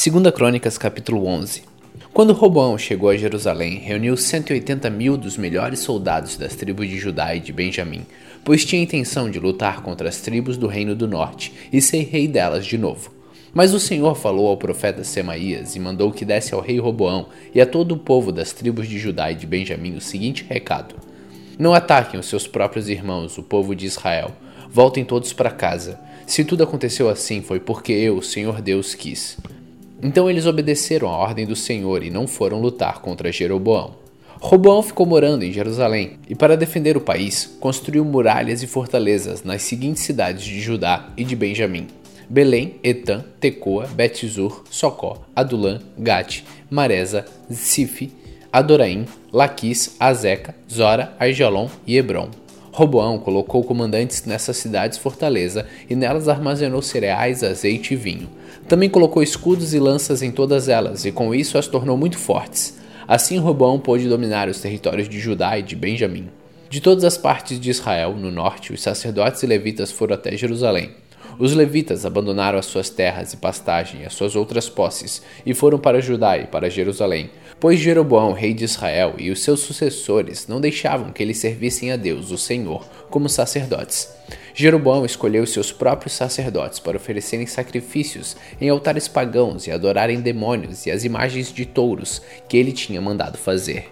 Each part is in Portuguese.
2 Crônicas capítulo 11 Quando Roboão chegou a Jerusalém, reuniu 180 mil dos melhores soldados das tribos de Judá e de Benjamim, pois tinha intenção de lutar contra as tribos do reino do norte e ser rei delas de novo. Mas o Senhor falou ao profeta Semaías e mandou que desse ao rei Roboão e a todo o povo das tribos de Judá e de Benjamim o seguinte recado: Não ataquem os seus próprios irmãos, o povo de Israel. Voltem todos para casa. Se tudo aconteceu assim, foi porque eu, Senhor Deus, quis. Então eles obedeceram à ordem do Senhor e não foram lutar contra Jeroboão. Roboão ficou morando em Jerusalém e, para defender o país, construiu muralhas e fortalezas nas seguintes cidades de Judá e de Benjamim: Belém, Etã, Tecoa, Betzur, Socó, Adulã, Gate, Maresa, Sife, Adoraim, Laquis, Azeca, Zora, Aijalon e Hebron. Roboão colocou comandantes nessas cidades fortaleza e nelas armazenou cereais, azeite e vinho. Também colocou escudos e lanças em todas elas e com isso as tornou muito fortes. Assim Roboão pôde dominar os territórios de Judá e de Benjamim. De todas as partes de Israel, no norte, os sacerdotes e levitas foram até Jerusalém. Os levitas abandonaram as suas terras e pastagem as suas outras posses e foram para Judá e para Jerusalém, pois Jeroboão, rei de Israel, e os seus sucessores não deixavam que eles servissem a Deus, o Senhor, como sacerdotes. Jeroboão escolheu seus próprios sacerdotes para oferecerem sacrifícios em altares pagãos e adorarem demônios e as imagens de touros que ele tinha mandado fazer.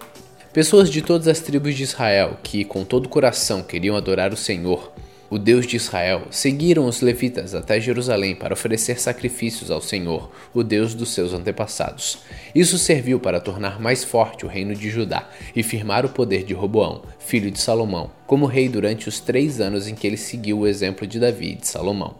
Pessoas de todas as tribos de Israel que, com todo o coração, queriam adorar o Senhor, o Deus de Israel, seguiram os levitas até Jerusalém para oferecer sacrifícios ao Senhor, o Deus dos seus antepassados. Isso serviu para tornar mais forte o reino de Judá e firmar o poder de Roboão, filho de Salomão, como rei durante os três anos em que ele seguiu o exemplo de Davi e de Salomão.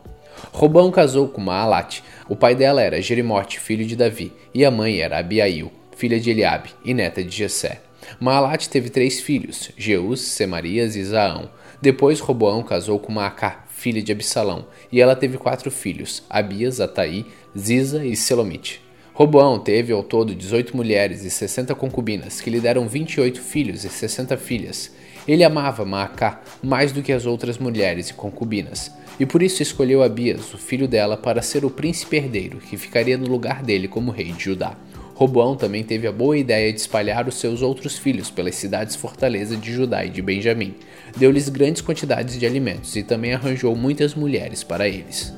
Roboão casou com Maalat. O pai dela era Jerimote, filho de Davi, e a mãe era Abiail, filha de Eliabe e neta de Jessé. Maalat teve três filhos, Jeus, Semarias e Zaão. Depois Roboão casou com Maacá, filha de Absalão, e ela teve quatro filhos, Abias, Ataí, Ziza e Selomite. Roboão teve ao todo 18 mulheres e 60 concubinas, que lhe deram 28 filhos e 60 filhas. Ele amava Maacá mais do que as outras mulheres e concubinas, e por isso escolheu Abias, o filho dela, para ser o príncipe herdeiro, que ficaria no lugar dele como rei de Judá. Roboão também teve a boa ideia de espalhar os seus outros filhos pelas cidades fortaleza de Judá e de Benjamim. Deu-lhes grandes quantidades de alimentos e também arranjou muitas mulheres para eles.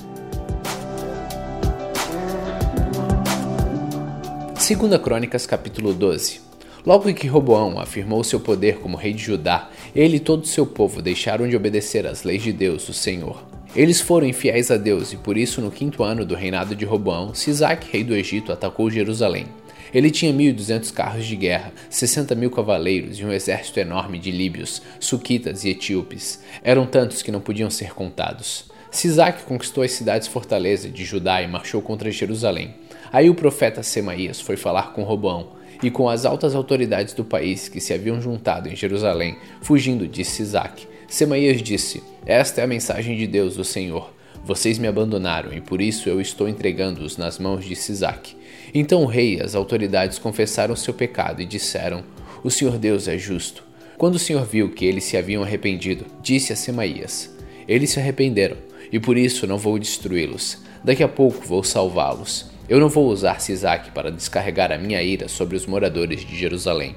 2 Crônicas capítulo 12 Logo que Roboão afirmou seu poder como rei de Judá, ele e todo o seu povo deixaram de obedecer às leis de Deus, o Senhor. Eles foram infiéis a Deus e por isso no quinto ano do reinado de Roboão, Sisaque, rei do Egito, atacou Jerusalém. Ele tinha 1.200 carros de guerra, 60 mil cavaleiros e um exército enorme de líbios, suquitas e etíopes. Eram tantos que não podiam ser contados. Sisaque conquistou as cidades fortaleza de Judá e marchou contra Jerusalém. Aí o profeta Semaías foi falar com Roboão e com as altas autoridades do país que se haviam juntado em Jerusalém, fugindo de Sisaque. Semaías disse: Esta é a mensagem de Deus, o Senhor. Vocês me abandonaram e por isso eu estou entregando-os nas mãos de Sisaque. Então o rei e as autoridades confessaram seu pecado e disseram: O Senhor Deus é justo. Quando o Senhor viu que eles se haviam arrependido, disse a Semaías: Eles se arrependeram, e por isso não vou destruí-los. Daqui a pouco vou salvá-los. Eu não vou usar Sisaque para descarregar a minha ira sobre os moradores de Jerusalém.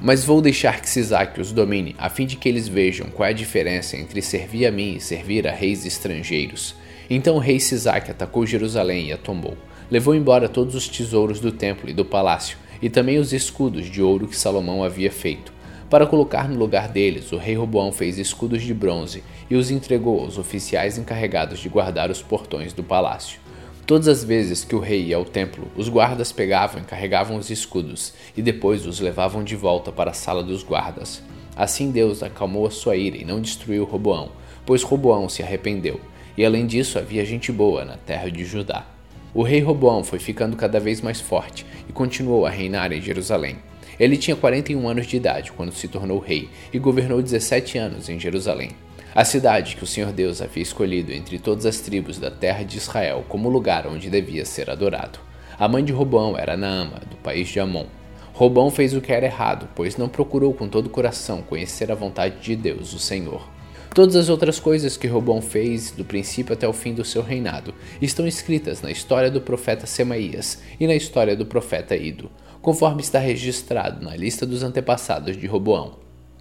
Mas vou deixar que Sisaque os domine, a fim de que eles vejam qual é a diferença entre servir a mim e servir a reis estrangeiros. Então o rei Sisaque atacou Jerusalém e a tomou levou embora todos os tesouros do templo e do palácio, e também os escudos de ouro que Salomão havia feito. Para colocar no lugar deles, o rei Roboão fez escudos de bronze e os entregou aos oficiais encarregados de guardar os portões do palácio. Todas as vezes que o rei ia ao templo, os guardas pegavam e carregavam os escudos e depois os levavam de volta para a sala dos guardas. Assim Deus acalmou a sua ira e não destruiu Roboão, pois Roboão se arrependeu, e além disso havia gente boa na terra de Judá. O rei Roboão foi ficando cada vez mais forte e continuou a reinar em Jerusalém. Ele tinha 41 anos de idade quando se tornou rei e governou 17 anos em Jerusalém, a cidade que o Senhor Deus havia escolhido entre todas as tribos da terra de Israel como lugar onde devia ser adorado. A mãe de Roboão era Naama, do país de Amon. Roboão fez o que era errado, pois não procurou com todo o coração conhecer a vontade de Deus, o Senhor. Todas as outras coisas que Robão fez, do princípio até o fim do seu reinado, estão escritas na história do profeta Semaías e na história do profeta Ido, conforme está registrado na lista dos antepassados de Roboão.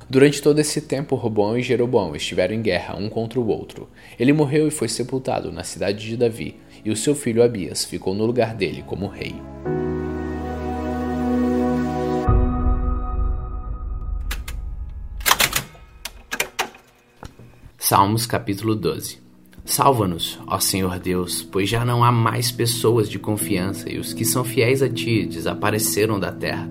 Durante todo esse tempo, Roboão e Jeroboão estiveram em guerra um contra o outro. Ele morreu e foi sepultado na cidade de Davi, e o seu filho Abias ficou no lugar dele como rei. Salmos capítulo 12 Salva-nos, ó Senhor Deus, pois já não há mais pessoas de confiança e os que são fiéis a Ti desapareceram da terra.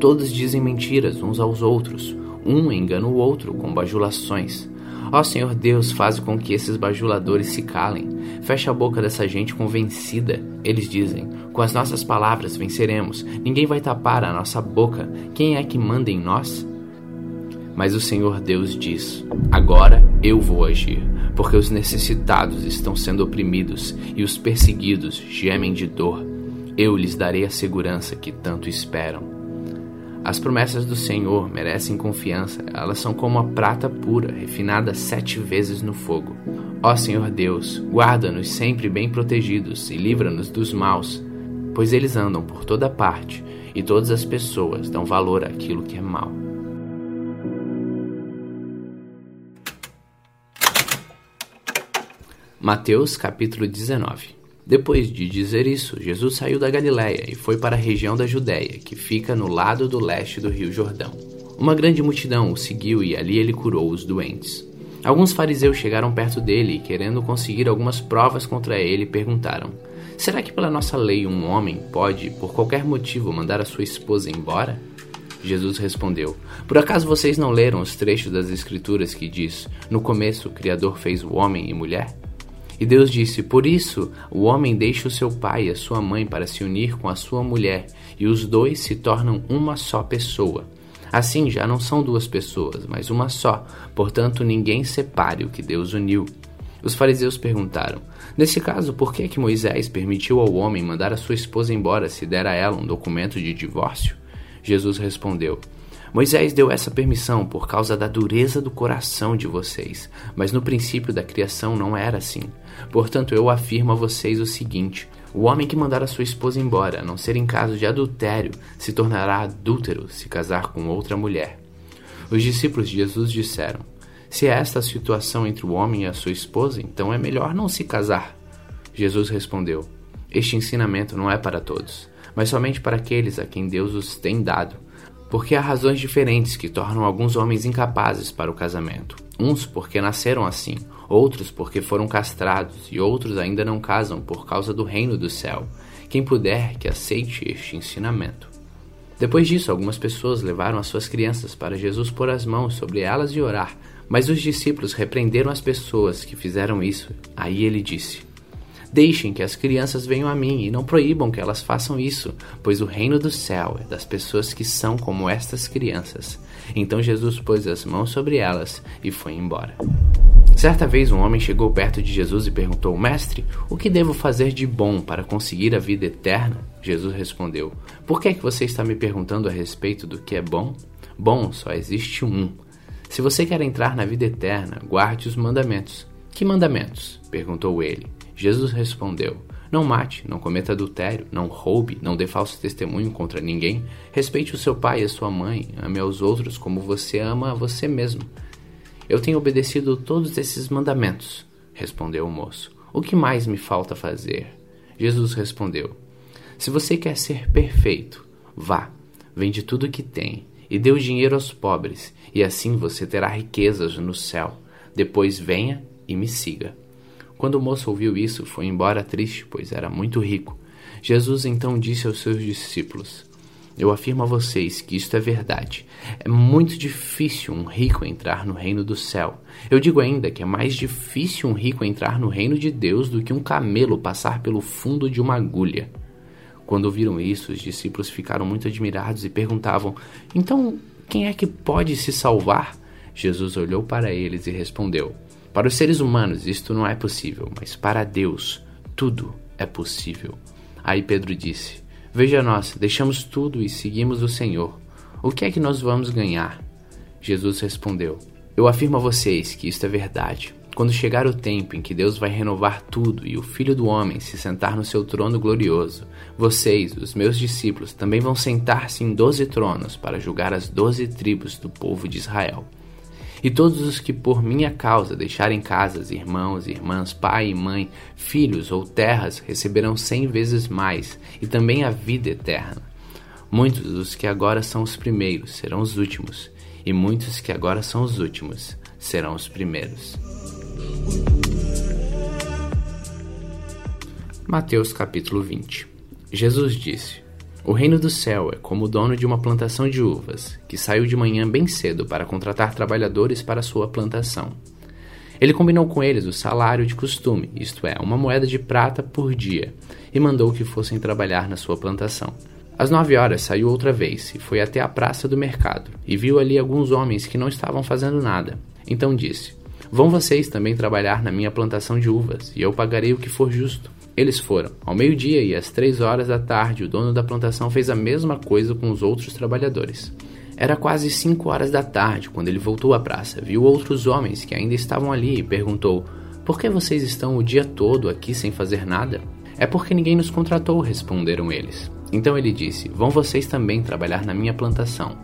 Todos dizem mentiras uns aos outros um engana o outro com bajulações. Ó Senhor Deus, faz com que esses bajuladores se calem. Fecha a boca dessa gente convencida. Eles dizem: Com as nossas palavras venceremos. Ninguém vai tapar a nossa boca. Quem é que manda em nós? Mas o Senhor Deus diz: Agora eu vou agir, porque os necessitados estão sendo oprimidos e os perseguidos gemem de dor. Eu lhes darei a segurança que tanto esperam. As promessas do Senhor merecem confiança, elas são como a prata pura, refinada sete vezes no fogo. Ó Senhor Deus, guarda-nos sempre bem protegidos e livra-nos dos maus, pois eles andam por toda parte e todas as pessoas dão valor àquilo que é mal. Mateus capítulo 19 depois de dizer isso, Jesus saiu da Galiléia e foi para a região da Judéia, que fica no lado do leste do rio Jordão. Uma grande multidão o seguiu e ali ele curou os doentes. Alguns fariseus chegaram perto dele e, querendo conseguir algumas provas contra ele, perguntaram: Será que pela nossa lei um homem pode, por qualquer motivo, mandar a sua esposa embora? Jesus respondeu: Por acaso vocês não leram os trechos das Escrituras que diz: No começo o Criador fez o homem e mulher? E Deus disse: Por isso o homem deixa o seu pai e a sua mãe para se unir com a sua mulher, e os dois se tornam uma só pessoa. Assim já não são duas pessoas, mas uma só. Portanto, ninguém separe o que Deus uniu. Os fariseus perguntaram: Nesse caso, por que, é que Moisés permitiu ao homem mandar a sua esposa embora se der a ela um documento de divórcio? Jesus respondeu: Moisés deu essa permissão por causa da dureza do coração de vocês, mas no princípio da criação não era assim. Portanto, eu afirmo a vocês o seguinte: o homem que mandar a sua esposa embora, a não ser em caso de adultério, se tornará adúltero se casar com outra mulher. Os discípulos de Jesus disseram: Se é esta a situação entre o homem e a sua esposa, então é melhor não se casar. Jesus respondeu: Este ensinamento não é para todos, mas somente para aqueles a quem Deus os tem dado porque há razões diferentes que tornam alguns homens incapazes para o casamento. Uns porque nasceram assim, outros porque foram castrados, e outros ainda não casam por causa do reino do céu. Quem puder, que aceite este ensinamento. Depois disso, algumas pessoas levaram as suas crianças para Jesus pôr as mãos sobre elas e orar, mas os discípulos repreenderam as pessoas que fizeram isso. Aí ele disse: Deixem que as crianças venham a mim e não proíbam que elas façam isso, pois o reino do céu é das pessoas que são como estas crianças. Então Jesus pôs as mãos sobre elas e foi embora. Certa vez um homem chegou perto de Jesus e perguntou: Mestre, o que devo fazer de bom para conseguir a vida eterna? Jesus respondeu: Por que é que você está me perguntando a respeito do que é bom? Bom só existe um. Se você quer entrar na vida eterna, guarde os mandamentos. Que mandamentos? perguntou ele. Jesus respondeu: Não mate, não cometa adultério, não roube, não dê falso testemunho contra ninguém, respeite o seu pai e a sua mãe, ame aos outros como você ama a você mesmo. Eu tenho obedecido todos esses mandamentos, respondeu o moço. O que mais me falta fazer? Jesus respondeu: Se você quer ser perfeito, vá, vende tudo o que tem e dê o dinheiro aos pobres, e assim você terá riquezas no céu. Depois venha e me siga. Quando o moço ouviu isso, foi embora triste, pois era muito rico. Jesus então disse aos seus discípulos: Eu afirmo a vocês que isto é verdade. É muito difícil um rico entrar no reino do céu. Eu digo ainda que é mais difícil um rico entrar no reino de Deus do que um camelo passar pelo fundo de uma agulha. Quando ouviram isso, os discípulos ficaram muito admirados e perguntavam: Então, quem é que pode se salvar? Jesus olhou para eles e respondeu: para os seres humanos isto não é possível, mas para Deus tudo é possível. Aí Pedro disse: Veja nós, deixamos tudo e seguimos o Senhor. O que é que nós vamos ganhar? Jesus respondeu: Eu afirmo a vocês que isto é verdade. Quando chegar o tempo em que Deus vai renovar tudo e o Filho do Homem se sentar no seu trono glorioso, vocês, os meus discípulos, também vão sentar-se em doze tronos para julgar as doze tribos do povo de Israel. E todos os que por minha causa deixarem casas, irmãos, irmãs, pai e mãe, filhos ou terras, receberão cem vezes mais, e também a vida eterna. Muitos dos que agora são os primeiros serão os últimos, e muitos que agora são os últimos serão os primeiros. Mateus capítulo 20 Jesus disse: O reino do céu é como o dono de uma plantação de uvas, que saiu de manhã bem cedo para contratar trabalhadores para sua plantação. Ele combinou com eles o salário de costume, isto é, uma moeda de prata por dia, e mandou que fossem trabalhar na sua plantação. Às nove horas saiu outra vez e foi até a praça do mercado, e viu ali alguns homens que não estavam fazendo nada. Então disse: Vão vocês também trabalhar na minha plantação de uvas, e eu pagarei o que for justo. Eles foram. Ao meio-dia e às três horas da tarde, o dono da plantação fez a mesma coisa com os outros trabalhadores. Era quase cinco horas da tarde quando ele voltou à praça, viu outros homens que ainda estavam ali e perguntou: Por que vocês estão o dia todo aqui sem fazer nada? É porque ninguém nos contratou, responderam eles. Então ele disse: Vão vocês também trabalhar na minha plantação.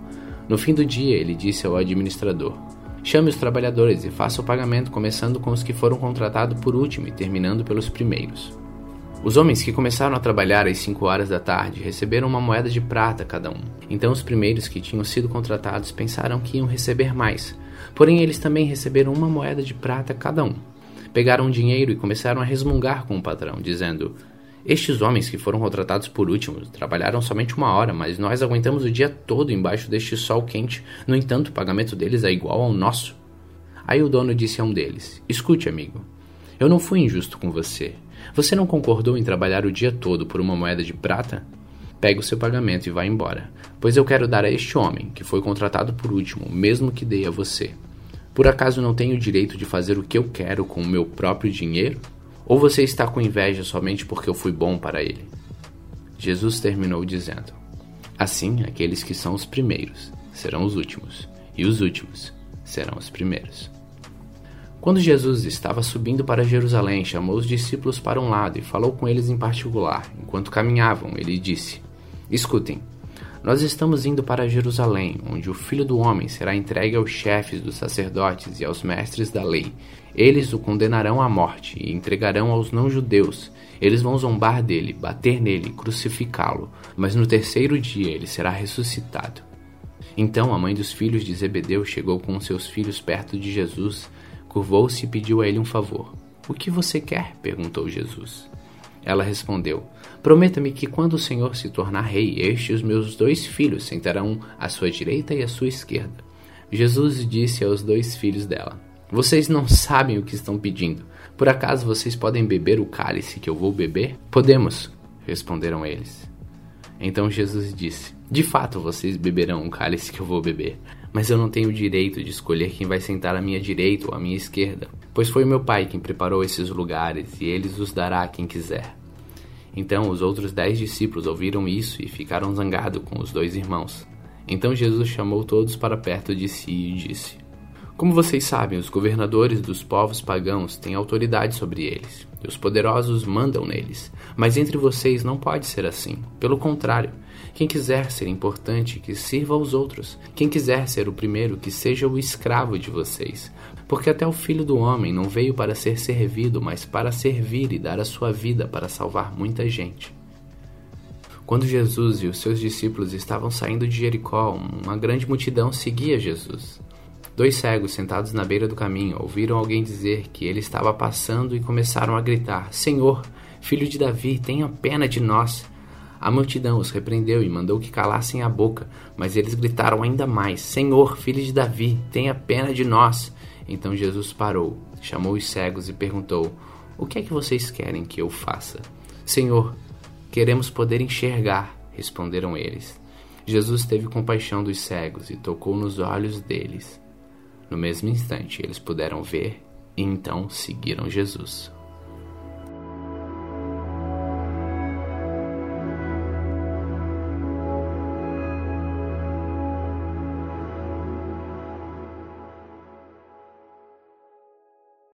No fim do dia, ele disse ao administrador: Chame os trabalhadores e faça o pagamento, começando com os que foram contratados por último e terminando pelos primeiros. Os homens que começaram a trabalhar às 5 horas da tarde receberam uma moeda de prata cada um. Então os primeiros que tinham sido contratados pensaram que iam receber mais. Porém, eles também receberam uma moeda de prata cada um. Pegaram o dinheiro e começaram a resmungar com o patrão, dizendo: estes homens que foram contratados por último trabalharam somente uma hora, mas nós aguentamos o dia todo embaixo deste sol quente. No entanto, o pagamento deles é igual ao nosso. Aí o dono disse a um deles: Escute, amigo, eu não fui injusto com você. Você não concordou em trabalhar o dia todo por uma moeda de prata? Pegue o seu pagamento e vá embora, pois eu quero dar a este homem, que foi contratado por último, o mesmo que dei a você. Por acaso não tenho o direito de fazer o que eu quero com o meu próprio dinheiro? Ou você está com inveja somente porque eu fui bom para ele? Jesus terminou dizendo: Assim, aqueles que são os primeiros serão os últimos, e os últimos serão os primeiros. Quando Jesus estava subindo para Jerusalém, chamou os discípulos para um lado e falou com eles em particular. Enquanto caminhavam, ele disse: Escutem, nós estamos indo para Jerusalém, onde o Filho do Homem será entregue aos chefes dos sacerdotes e aos mestres da lei. Eles o condenarão à morte e entregarão aos não-judeus. Eles vão zombar dele, bater nele, crucificá-lo, mas no terceiro dia ele será ressuscitado. Então a mãe dos filhos de Zebedeu chegou com seus filhos perto de Jesus, curvou-se e pediu a ele um favor. O que você quer? perguntou Jesus. Ela respondeu: Prometa-me que quando o Senhor se tornar rei, este e os meus dois filhos sentarão à sua direita e à sua esquerda. Jesus disse aos dois filhos dela: Vocês não sabem o que estão pedindo. Por acaso vocês podem beber o cálice que eu vou beber? Podemos, responderam eles. Então Jesus disse: De fato vocês beberão o cálice que eu vou beber, mas eu não tenho o direito de escolher quem vai sentar à minha direita ou à minha esquerda, pois foi meu Pai quem preparou esses lugares e ele os dará a quem quiser. Então os outros dez discípulos ouviram isso e ficaram zangados com os dois irmãos. Então Jesus chamou todos para perto de si e disse: Como vocês sabem, os governadores dos povos pagãos têm autoridade sobre eles, e os poderosos mandam neles. Mas entre vocês não pode ser assim. Pelo contrário, quem quiser ser importante, que sirva aos outros. Quem quiser ser o primeiro, que seja o escravo de vocês. Porque até o filho do homem não veio para ser servido, mas para servir e dar a sua vida para salvar muita gente. Quando Jesus e os seus discípulos estavam saindo de Jericó, uma grande multidão seguia Jesus. Dois cegos sentados na beira do caminho ouviram alguém dizer que ele estava passando e começaram a gritar: Senhor, filho de Davi, tenha pena de nós. A multidão os repreendeu e mandou que calassem a boca, mas eles gritaram ainda mais: Senhor, filho de Davi, tenha pena de nós. Então Jesus parou, chamou os cegos e perguntou: O que é que vocês querem que eu faça? Senhor, queremos poder enxergar, responderam eles. Jesus teve compaixão dos cegos e tocou nos olhos deles. No mesmo instante, eles puderam ver e então seguiram Jesus.